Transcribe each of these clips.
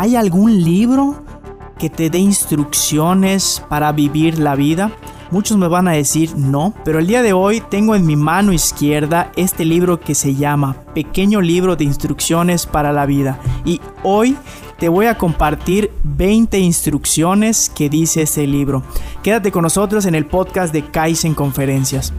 ¿Hay algún libro que te dé instrucciones para vivir la vida? Muchos me van a decir no, pero el día de hoy tengo en mi mano izquierda este libro que se llama Pequeño libro de instrucciones para la vida. Y hoy te voy a compartir 20 instrucciones que dice este libro. Quédate con nosotros en el podcast de Kaizen Conferencias.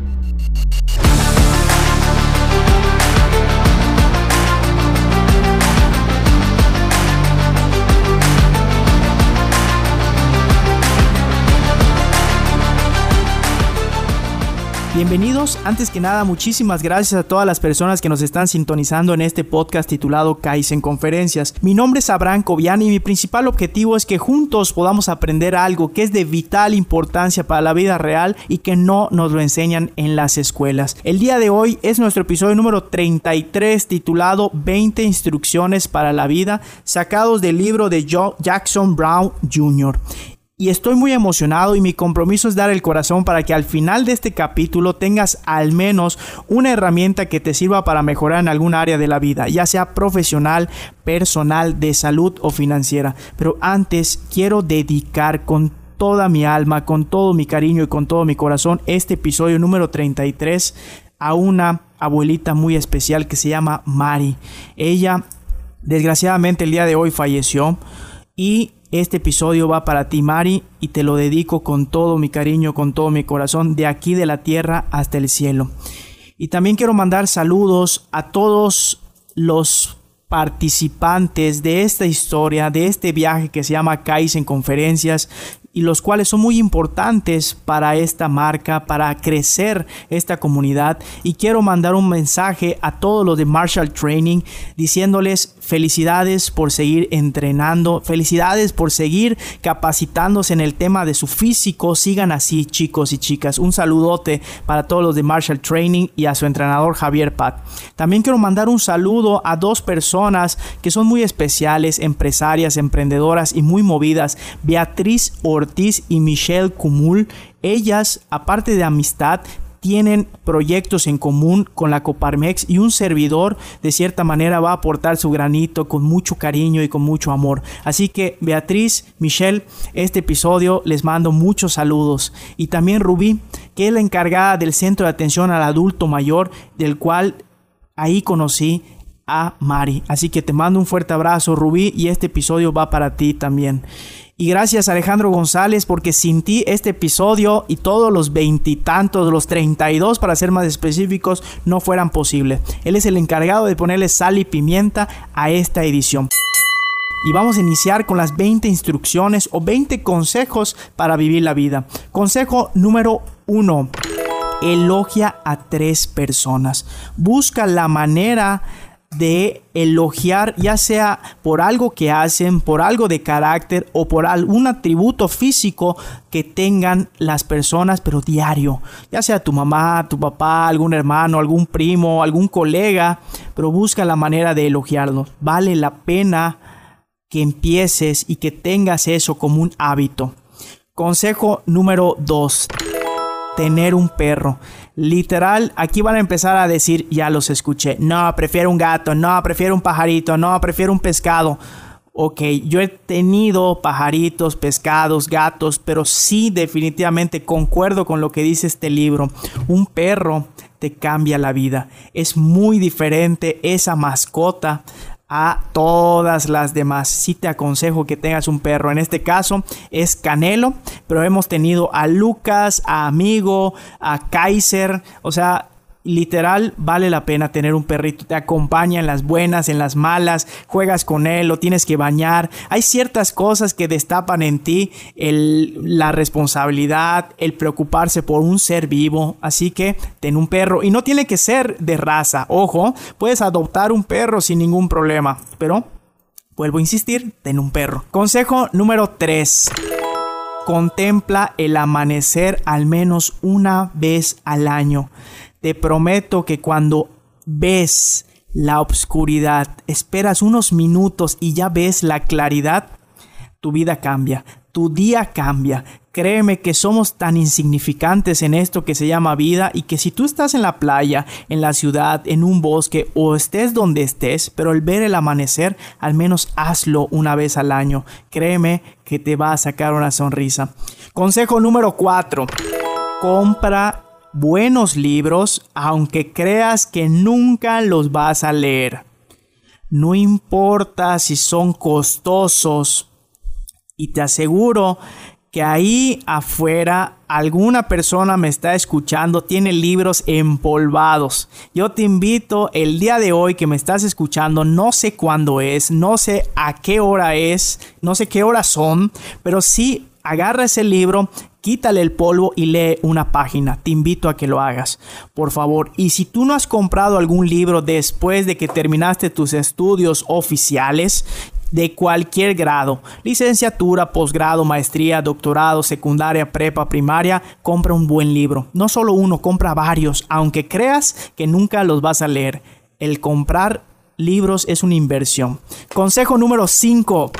Bienvenidos, antes que nada muchísimas gracias a todas las personas que nos están sintonizando en este podcast titulado Kaizen Conferencias. Mi nombre es Abraham Cobian y mi principal objetivo es que juntos podamos aprender algo que es de vital importancia para la vida real y que no nos lo enseñan en las escuelas. El día de hoy es nuestro episodio número 33 titulado 20 instrucciones para la vida sacados del libro de Joe Jackson Brown Jr y estoy muy emocionado y mi compromiso es dar el corazón para que al final de este capítulo tengas al menos una herramienta que te sirva para mejorar en algún área de la vida, ya sea profesional, personal, de salud o financiera. Pero antes quiero dedicar con toda mi alma, con todo mi cariño y con todo mi corazón este episodio número 33 a una abuelita muy especial que se llama Mari. Ella desgraciadamente el día de hoy falleció y este episodio va para ti, Mari, y te lo dedico con todo mi cariño, con todo mi corazón, de aquí de la tierra hasta el cielo. Y también quiero mandar saludos a todos los participantes de esta historia, de este viaje que se llama Kaizen Conferencias y los cuales son muy importantes para esta marca, para crecer esta comunidad. Y quiero mandar un mensaje a todos los de Marshall Training diciéndoles Felicidades por seguir entrenando. Felicidades por seguir capacitándose en el tema de su físico. Sigan así, chicos y chicas. Un saludote para todos los de Marshall Training y a su entrenador Javier Pat. También quiero mandar un saludo a dos personas que son muy especiales, empresarias, emprendedoras y muy movidas. Beatriz Ortiz y Michelle Cumul. Ellas, aparte de amistad, tienen proyectos en común con la Coparmex y un servidor de cierta manera va a aportar su granito con mucho cariño y con mucho amor. Así que Beatriz, Michelle, este episodio les mando muchos saludos y también Rubí, que es la encargada del centro de atención al adulto mayor, del cual ahí conocí a Mari. Así que te mando un fuerte abrazo, Rubí, y este episodio va para ti también. Y gracias Alejandro González porque sin ti este episodio y todos los veintitantos, los treinta y dos para ser más específicos, no fueran posibles. Él es el encargado de ponerle sal y pimienta a esta edición. Y vamos a iniciar con las 20 instrucciones o 20 consejos para vivir la vida. Consejo número uno. Elogia a tres personas. Busca la manera de elogiar, ya sea por algo que hacen, por algo de carácter o por algún atributo físico que tengan las personas, pero diario, ya sea tu mamá, tu papá, algún hermano, algún primo, algún colega, pero busca la manera de elogiarlos. Vale la pena que empieces y que tengas eso como un hábito. Consejo número 2 tener un perro. Literal, aquí van a empezar a decir, ya los escuché, no, prefiero un gato, no, prefiero un pajarito, no, prefiero un pescado. Ok, yo he tenido pajaritos, pescados, gatos, pero sí definitivamente concuerdo con lo que dice este libro. Un perro te cambia la vida. Es muy diferente esa mascota a todas las demás. Si te aconsejo que tengas un perro. En este caso es Canelo, pero hemos tenido a Lucas, a Amigo, a Kaiser. O sea, literal vale la pena tener un perrito. Te acompaña en las buenas, en las malas, juegas con él, lo tienes que bañar. Hay ciertas cosas que destapan en ti la responsabilidad, el preocuparse por un ser vivo. Así que ten un perro y no tiene que ser de raza. Ojo, puedes adoptar un perro sin ningún problema, pero vuelvo a insistir, ten un perro. Consejo número 3 contempla el amanecer al menos una vez al año. Te prometo que cuando ves la oscuridad, esperas unos minutos y ya ves la claridad, tu vida cambia, tu día cambia. Créeme que somos tan insignificantes en esto que se llama vida y que si tú estás en la playa, en la ciudad, en un bosque o estés donde estés, pero al ver el amanecer, al menos hazlo una vez al año. Créeme que te va a sacar una sonrisa. Consejo número 4. Compra buenos libros aunque creas que nunca los vas a leer. No importa si son costosos. Y te aseguro que ahí afuera alguna persona me está escuchando, tiene libros empolvados. Yo te invito el día de hoy que me estás escuchando, no sé cuándo es, no sé a qué hora es, no sé qué horas son, pero sí agarra ese libro, quítale el polvo y lee una página. Te invito a que lo hagas, por favor. Y si tú no has comprado algún libro después de que terminaste tus estudios oficiales, de cualquier grado, licenciatura, posgrado, maestría, doctorado, secundaria, prepa, primaria, compra un buen libro. No solo uno, compra varios, aunque creas que nunca los vas a leer. El comprar libros es una inversión. Consejo número 5.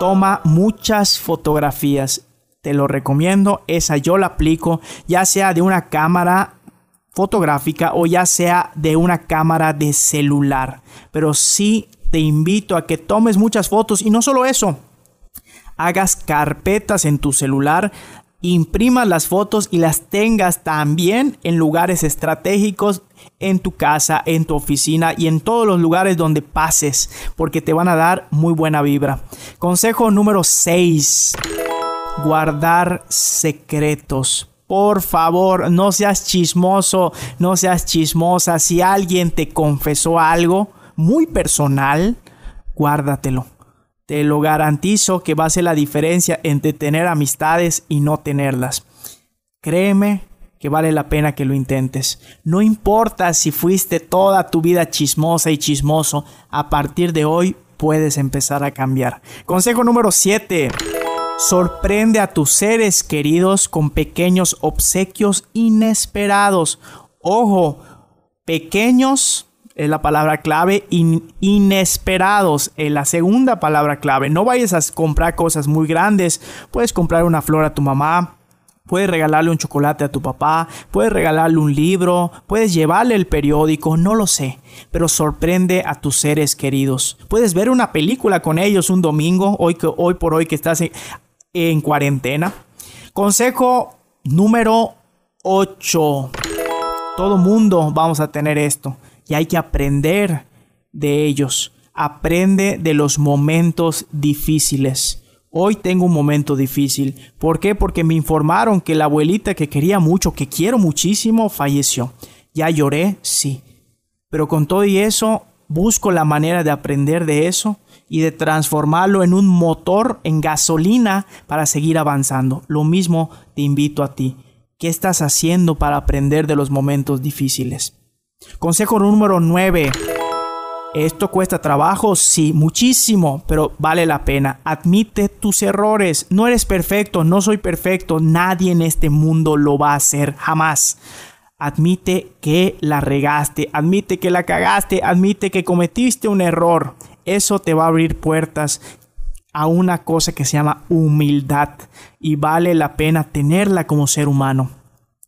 Toma muchas fotografías. Te lo recomiendo, esa yo la aplico, ya sea de una cámara fotográfica o ya sea de una cámara de celular. Pero sí te invito a que tomes muchas fotos y no solo eso, hagas carpetas en tu celular, imprimas las fotos y las tengas también en lugares estratégicos en tu casa, en tu oficina y en todos los lugares donde pases, porque te van a dar muy buena vibra. Consejo número 6. Guardar secretos. Por favor, no seas chismoso, no seas chismosa. Si alguien te confesó algo, muy personal, guárdatelo. Te lo garantizo que va a ser la diferencia entre tener amistades y no tenerlas. Créeme que vale la pena que lo intentes. No importa si fuiste toda tu vida chismosa y chismoso, a partir de hoy puedes empezar a cambiar. Consejo número 7. Sorprende a tus seres queridos con pequeños obsequios inesperados. Ojo, pequeños es la palabra clave, inesperados es la segunda palabra clave. No vayas a comprar cosas muy grandes. Puedes comprar una flor a tu mamá, Puedes regalarle un chocolate a tu papá, puedes regalarle un libro, puedes llevarle el periódico, no lo sé, pero sorprende a tus seres queridos. Puedes ver una película con ellos un domingo, hoy, hoy por hoy que estás en, en cuarentena. Consejo número 8. Todo mundo vamos a tener esto y hay que aprender de ellos. Aprende de los momentos difíciles. Hoy tengo un momento difícil. ¿Por qué? Porque me informaron que la abuelita que quería mucho, que quiero muchísimo, falleció. Ya lloré, sí. Pero con todo y eso, busco la manera de aprender de eso y de transformarlo en un motor, en gasolina, para seguir avanzando. Lo mismo te invito a ti. ¿Qué estás haciendo para aprender de los momentos difíciles? Consejo número 9. Esto cuesta trabajo, sí, muchísimo, pero vale la pena. Admite tus errores. No eres perfecto, no soy perfecto. Nadie en este mundo lo va a hacer, jamás. Admite que la regaste, admite que la cagaste, admite que cometiste un error. Eso te va a abrir puertas a una cosa que se llama humildad y vale la pena tenerla como ser humano.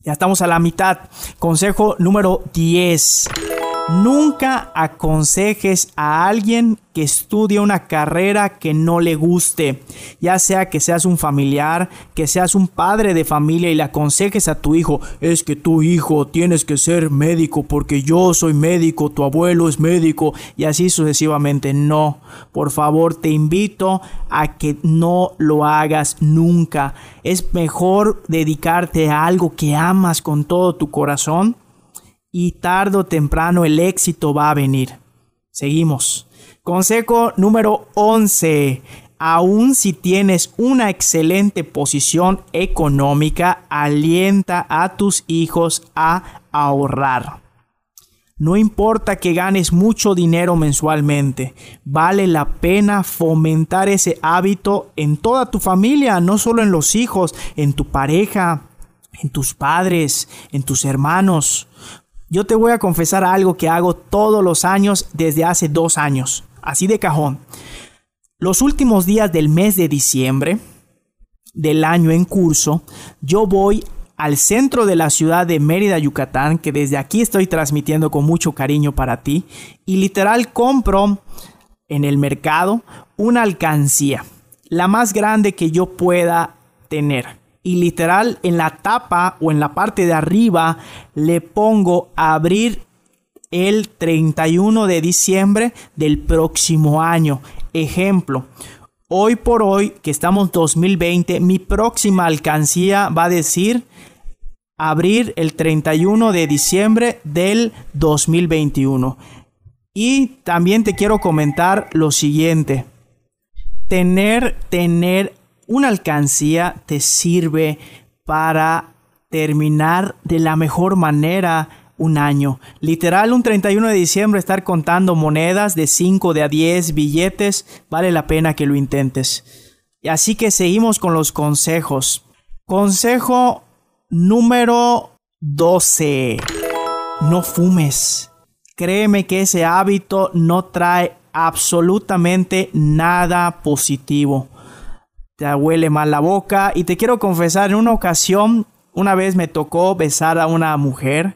Ya estamos a la mitad. Consejo número 10. Nunca aconsejes a alguien que estudie una carrera que no le guste, ya sea que seas un familiar, que seas un padre de familia y le aconsejes a tu hijo, es que tu hijo tienes que ser médico porque yo soy médico, tu abuelo es médico y así sucesivamente. No, por favor te invito a que no lo hagas nunca. Es mejor dedicarte a algo que amas con todo tu corazón y tarde o temprano el éxito va a venir. Seguimos. Consejo número 11. Aun si tienes una excelente posición económica, alienta a tus hijos a ahorrar. No importa que ganes mucho dinero mensualmente, vale la pena fomentar ese hábito en toda tu familia, no solo en los hijos, en tu pareja, en tus padres, en tus hermanos. Yo te voy a confesar algo que hago todos los años desde hace dos años, así de cajón. Los últimos días del mes de diciembre, del año en curso, yo voy al centro de la ciudad de Mérida, Yucatán, que desde aquí estoy transmitiendo con mucho cariño para ti, y literal compro en el mercado una alcancía, la más grande que yo pueda tener. Y literal en la tapa o en la parte de arriba le pongo abrir el 31 de diciembre del próximo año. Ejemplo, hoy por hoy que estamos 2020, mi próxima alcancía va a decir abrir el 31 de diciembre del 2021. Y también te quiero comentar lo siguiente. Tener, tener una alcancía te sirve para terminar de la mejor manera un año. Literal, un 31 de diciembre estar contando monedas de 5, de a 10, billetes, vale la pena que lo intentes. Así que seguimos con los consejos. Consejo número 12. No fumes. Créeme que ese hábito no trae absolutamente nada positivo. Te huele mal la boca. Y te quiero confesar, en una ocasión, una vez me tocó besar a una mujer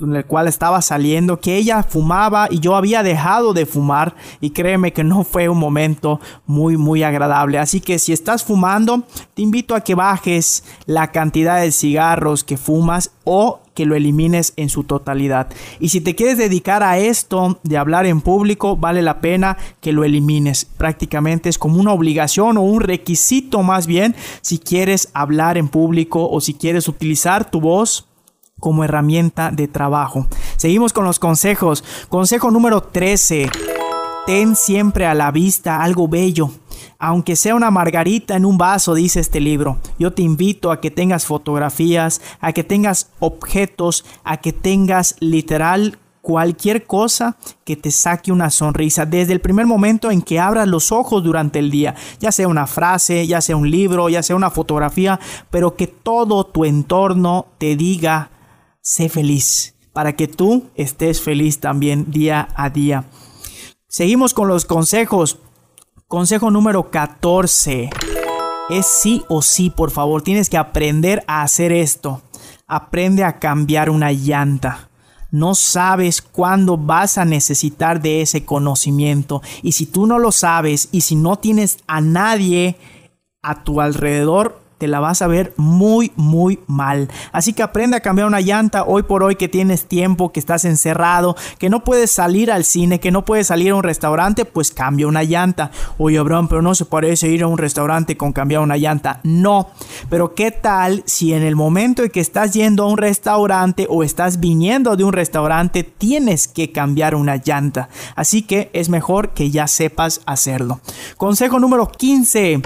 con el cual estaba saliendo, que ella fumaba y yo había dejado de fumar y créeme que no fue un momento muy muy agradable. Así que si estás fumando, te invito a que bajes la cantidad de cigarros que fumas o que lo elimines en su totalidad. Y si te quieres dedicar a esto de hablar en público, vale la pena que lo elimines. Prácticamente es como una obligación o un requisito más bien si quieres hablar en público o si quieres utilizar tu voz como herramienta de trabajo. Seguimos con los consejos. Consejo número 13. Ten siempre a la vista algo bello. Aunque sea una margarita en un vaso, dice este libro, yo te invito a que tengas fotografías, a que tengas objetos, a que tengas literal cualquier cosa que te saque una sonrisa desde el primer momento en que abras los ojos durante el día, ya sea una frase, ya sea un libro, ya sea una fotografía, pero que todo tu entorno te diga sé feliz, para que tú estés feliz también día a día. Seguimos con los consejos. Consejo número 14. Es sí o sí, por favor. Tienes que aprender a hacer esto. Aprende a cambiar una llanta. No sabes cuándo vas a necesitar de ese conocimiento. Y si tú no lo sabes y si no tienes a nadie a tu alrededor, te la vas a ver muy, muy mal. Así que aprende a cambiar una llanta hoy por hoy que tienes tiempo, que estás encerrado, que no puedes salir al cine, que no puedes salir a un restaurante, pues cambia una llanta. Oye, Abraham, pero no se parece ir a un restaurante con cambiar una llanta. No, pero ¿qué tal si en el momento en que estás yendo a un restaurante o estás viniendo de un restaurante tienes que cambiar una llanta? Así que es mejor que ya sepas hacerlo. Consejo número 15.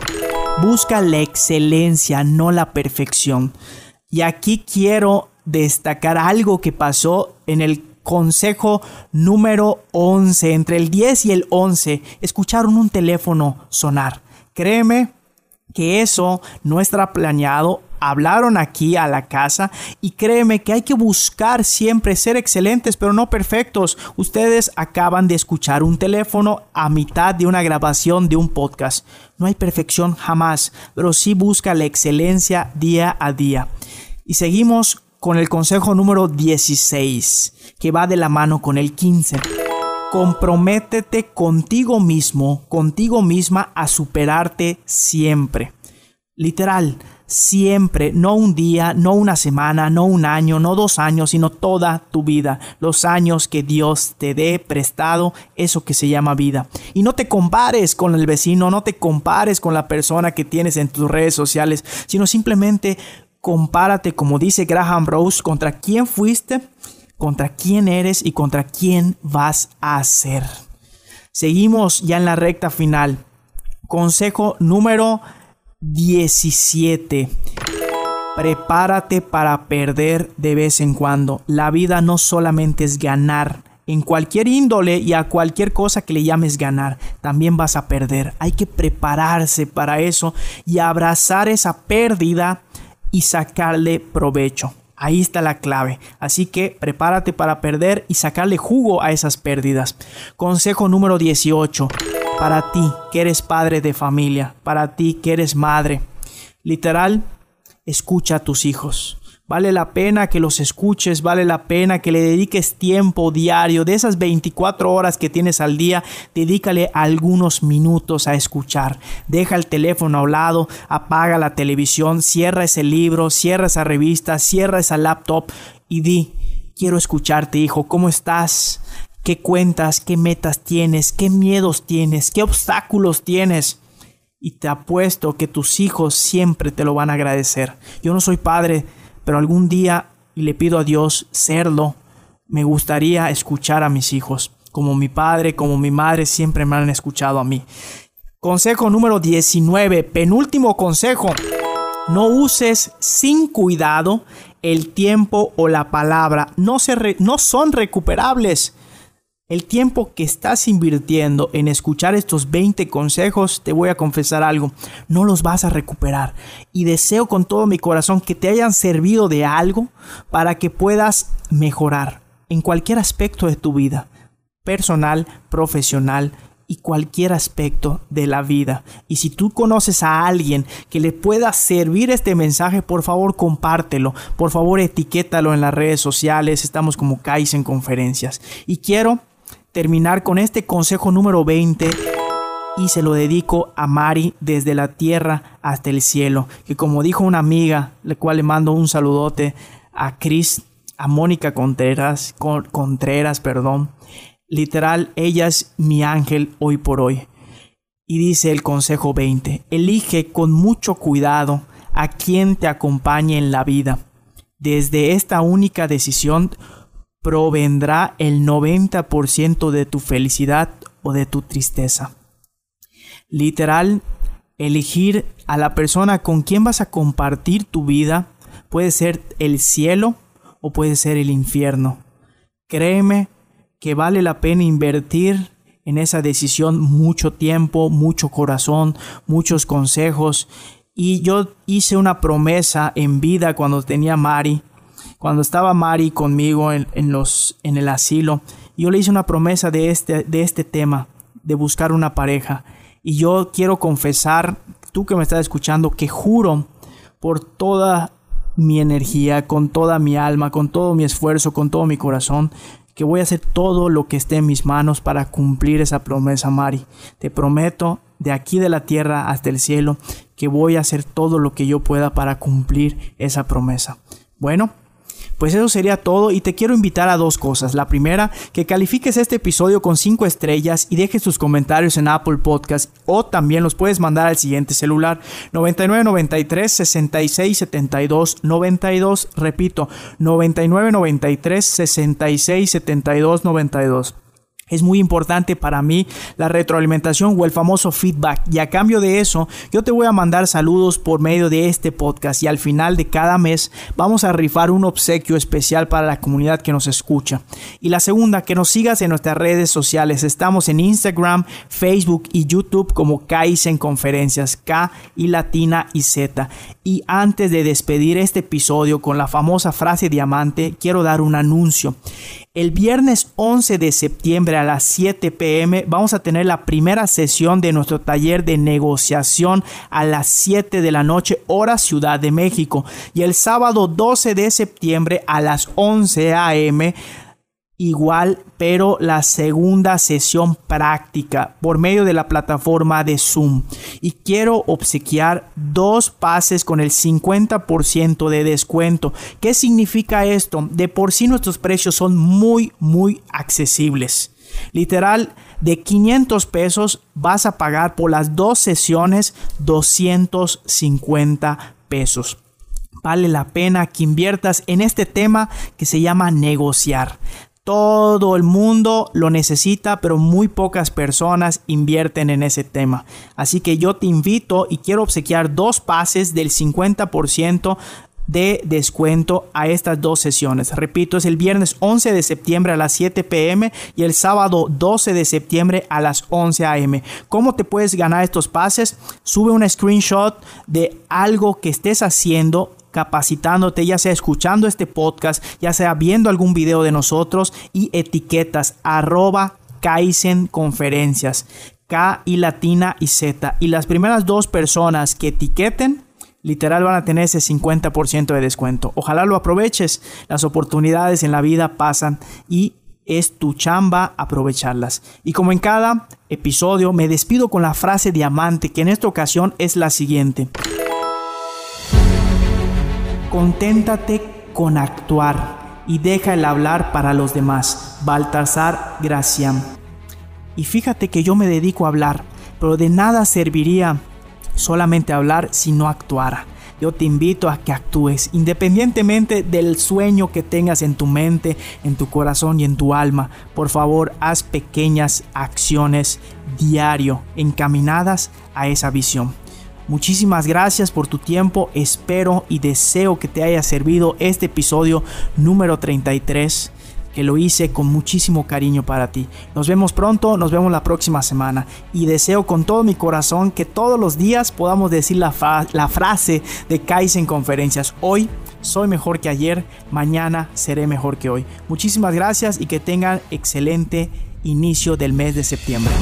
Busca la excelencia, no la perfección. Y aquí quiero destacar algo que pasó en el consejo número 11. Entre el 10 y el 11 escucharon un teléfono sonar. Créeme que eso no está planeado hablaron aquí a la casa y créeme que hay que buscar siempre ser excelentes pero no perfectos. Ustedes acaban de escuchar un teléfono a mitad de una grabación de un podcast. No hay perfección jamás, pero sí busca la excelencia día a día. Y seguimos con el consejo número 16, que va de la mano con el 15 comprométete contigo mismo, contigo misma a superarte siempre. Literal, siempre, no un día, no una semana, no un año, no dos años, sino toda tu vida, los años que Dios te dé prestado, eso que se llama vida. Y no te compares con el vecino, no te compares con la persona que tienes en tus redes sociales, sino simplemente compárate, como dice Graham Rose, contra quién fuiste, contra quién eres y contra quién vas a ser. Seguimos ya en la recta final. Consejo número 17. Prepárate para perder de vez en cuando. La vida no solamente es ganar. En cualquier índole y a cualquier cosa que le llames ganar, también vas a perder. Hay que prepararse para eso y abrazar esa pérdida y sacarle provecho. Ahí está la clave. Así que prepárate para perder y sacarle jugo a esas pérdidas. Consejo número 18 para ti que eres padre de familia, para ti que eres madre. Literal, escucha a tus hijos. Vale la pena que los escuches, vale la pena que le dediques tiempo diario. De esas 24 horas que tienes al día, dedícale algunos minutos a escuchar. Deja el teléfono a un lado, apaga la televisión, cierra ese libro, cierra esa revista, cierra esa laptop y di, quiero escucharte hijo, ¿cómo estás? ¿Qué cuentas? ¿Qué metas tienes? ¿Qué miedos tienes? ¿Qué obstáculos tienes? Y te apuesto que tus hijos siempre te lo van a agradecer. Yo no soy padre pero algún día, y le pido a Dios serlo, me gustaría escuchar a mis hijos, como mi padre, como mi madre siempre me han escuchado a mí. Consejo número 19, penúltimo consejo. No uses sin cuidado el tiempo o la palabra. No, se no son recuperables. El tiempo que estás invirtiendo en escuchar estos 20 consejos, te voy a confesar algo, no los vas a recuperar. Y deseo con todo mi corazón que te hayan servido de algo para que puedas mejorar en cualquier aspecto de tu vida, personal, profesional y cualquier aspecto de la vida. Y si tú conoces a alguien que le pueda servir este mensaje, por favor compártelo, por favor etiquétalo en las redes sociales, estamos como Kaizen Conferencias. Y quiero terminar con este consejo número 20 y se lo dedico a Mari desde la tierra hasta el cielo, que como dijo una amiga, la cual le mando un saludote a Cris, a Mónica Contreras, Contreras, perdón. Literal, ella es mi ángel hoy por hoy. Y dice el consejo 20, elige con mucho cuidado a quien te acompañe en la vida. Desde esta única decisión provendrá el 90% de tu felicidad o de tu tristeza. Literal, elegir a la persona con quien vas a compartir tu vida puede ser el cielo o puede ser el infierno. Créeme que vale la pena invertir en esa decisión mucho tiempo, mucho corazón, muchos consejos. Y yo hice una promesa en vida cuando tenía Mari cuando estaba Mari conmigo en, los, en el asilo, yo le hice una promesa de este, de este tema, de buscar una pareja. Y yo quiero confesar, tú que me estás escuchando, que juro por toda mi energía, con toda mi alma, con todo mi esfuerzo, con todo mi corazón, que voy a hacer todo lo que esté en mis manos para cumplir esa promesa, Mari. Te prometo, de aquí de la tierra hasta el cielo, que voy a hacer todo lo que yo pueda para cumplir esa promesa. Bueno, pues eso sería todo y te quiero invitar a dos cosas. La primera, que califiques este episodio con 5 estrellas y dejes tus comentarios en Apple Podcast o también los puedes mandar al siguiente celular 9993 66 72 92. Repito, 9993 66 72 92. Es muy importante para mí la retroalimentación o el famoso feedback y a cambio de eso yo te voy a mandar saludos por medio de este podcast y al final de cada mes vamos a rifar un obsequio especial para la comunidad que nos escucha. Y la segunda, que nos sigas en nuestras redes sociales. Estamos en Instagram, Facebook y YouTube como Kaizen Conferencias, K y Latina y Z. Y antes de despedir este episodio con la famosa frase diamante, quiero dar un anuncio. El viernes 11 de septiembre a las 7 pm vamos a tener la primera sesión de nuestro taller de negociación a las 7 de la noche hora Ciudad de México. Y el sábado 12 de septiembre a las 11 am igual, pero la segunda sesión práctica por medio de la plataforma de Zoom. Y quiero obsequiar dos pases con el 50% de descuento. ¿Qué significa esto? De por sí nuestros precios son muy, muy accesibles. Literal, de 500 pesos vas a pagar por las dos sesiones 250 pesos vale la pena que inviertas en este tema que se llama negociar. Todo el mundo lo necesita, pero muy pocas personas invierten en ese tema. Así que yo te invito y quiero obsequiar dos pases del 50% de descuento a estas dos sesiones. Repito, es el viernes 11 de septiembre a las 7 pm y el sábado 12 de septiembre a las 11 am. ¿Cómo te puedes ganar estos pases? Sube un screenshot de algo que estés haciendo capacitándote, ya sea escuchando este podcast, ya sea viendo algún video de nosotros y etiquetas arroba Kaizen Conferencias, K y latina y Z. Y las primeras dos personas que etiqueten literal van a tener ese 50% de descuento. Ojalá lo aproveches. Las oportunidades en la vida pasan y es tu chamba aprovecharlas. Y como en cada episodio, me despido con la frase diamante, que en esta ocasión es la siguiente. Conténtate con actuar y deja el hablar para los demás. Baltasar Gracián. Y fíjate que yo me dedico a hablar, pero de nada serviría solamente hablar si no actuara. Yo te invito a que actúes, independientemente del sueño que tengas en tu mente, en tu corazón y en tu alma. Por favor, haz pequeñas acciones diario encaminadas a esa visión. Muchísimas gracias por tu tiempo, espero y deseo que te haya servido este episodio número 33 que lo hice con muchísimo cariño para ti. Nos vemos pronto, nos vemos la próxima semana y deseo con todo mi corazón que todos los días podamos decir la, frase de Kaizen Conferencias. Hoy soy mejor que ayer, mañana seré mejor que hoy. Muchísimas gracias y que tengan excelente inicio del mes de septiembre.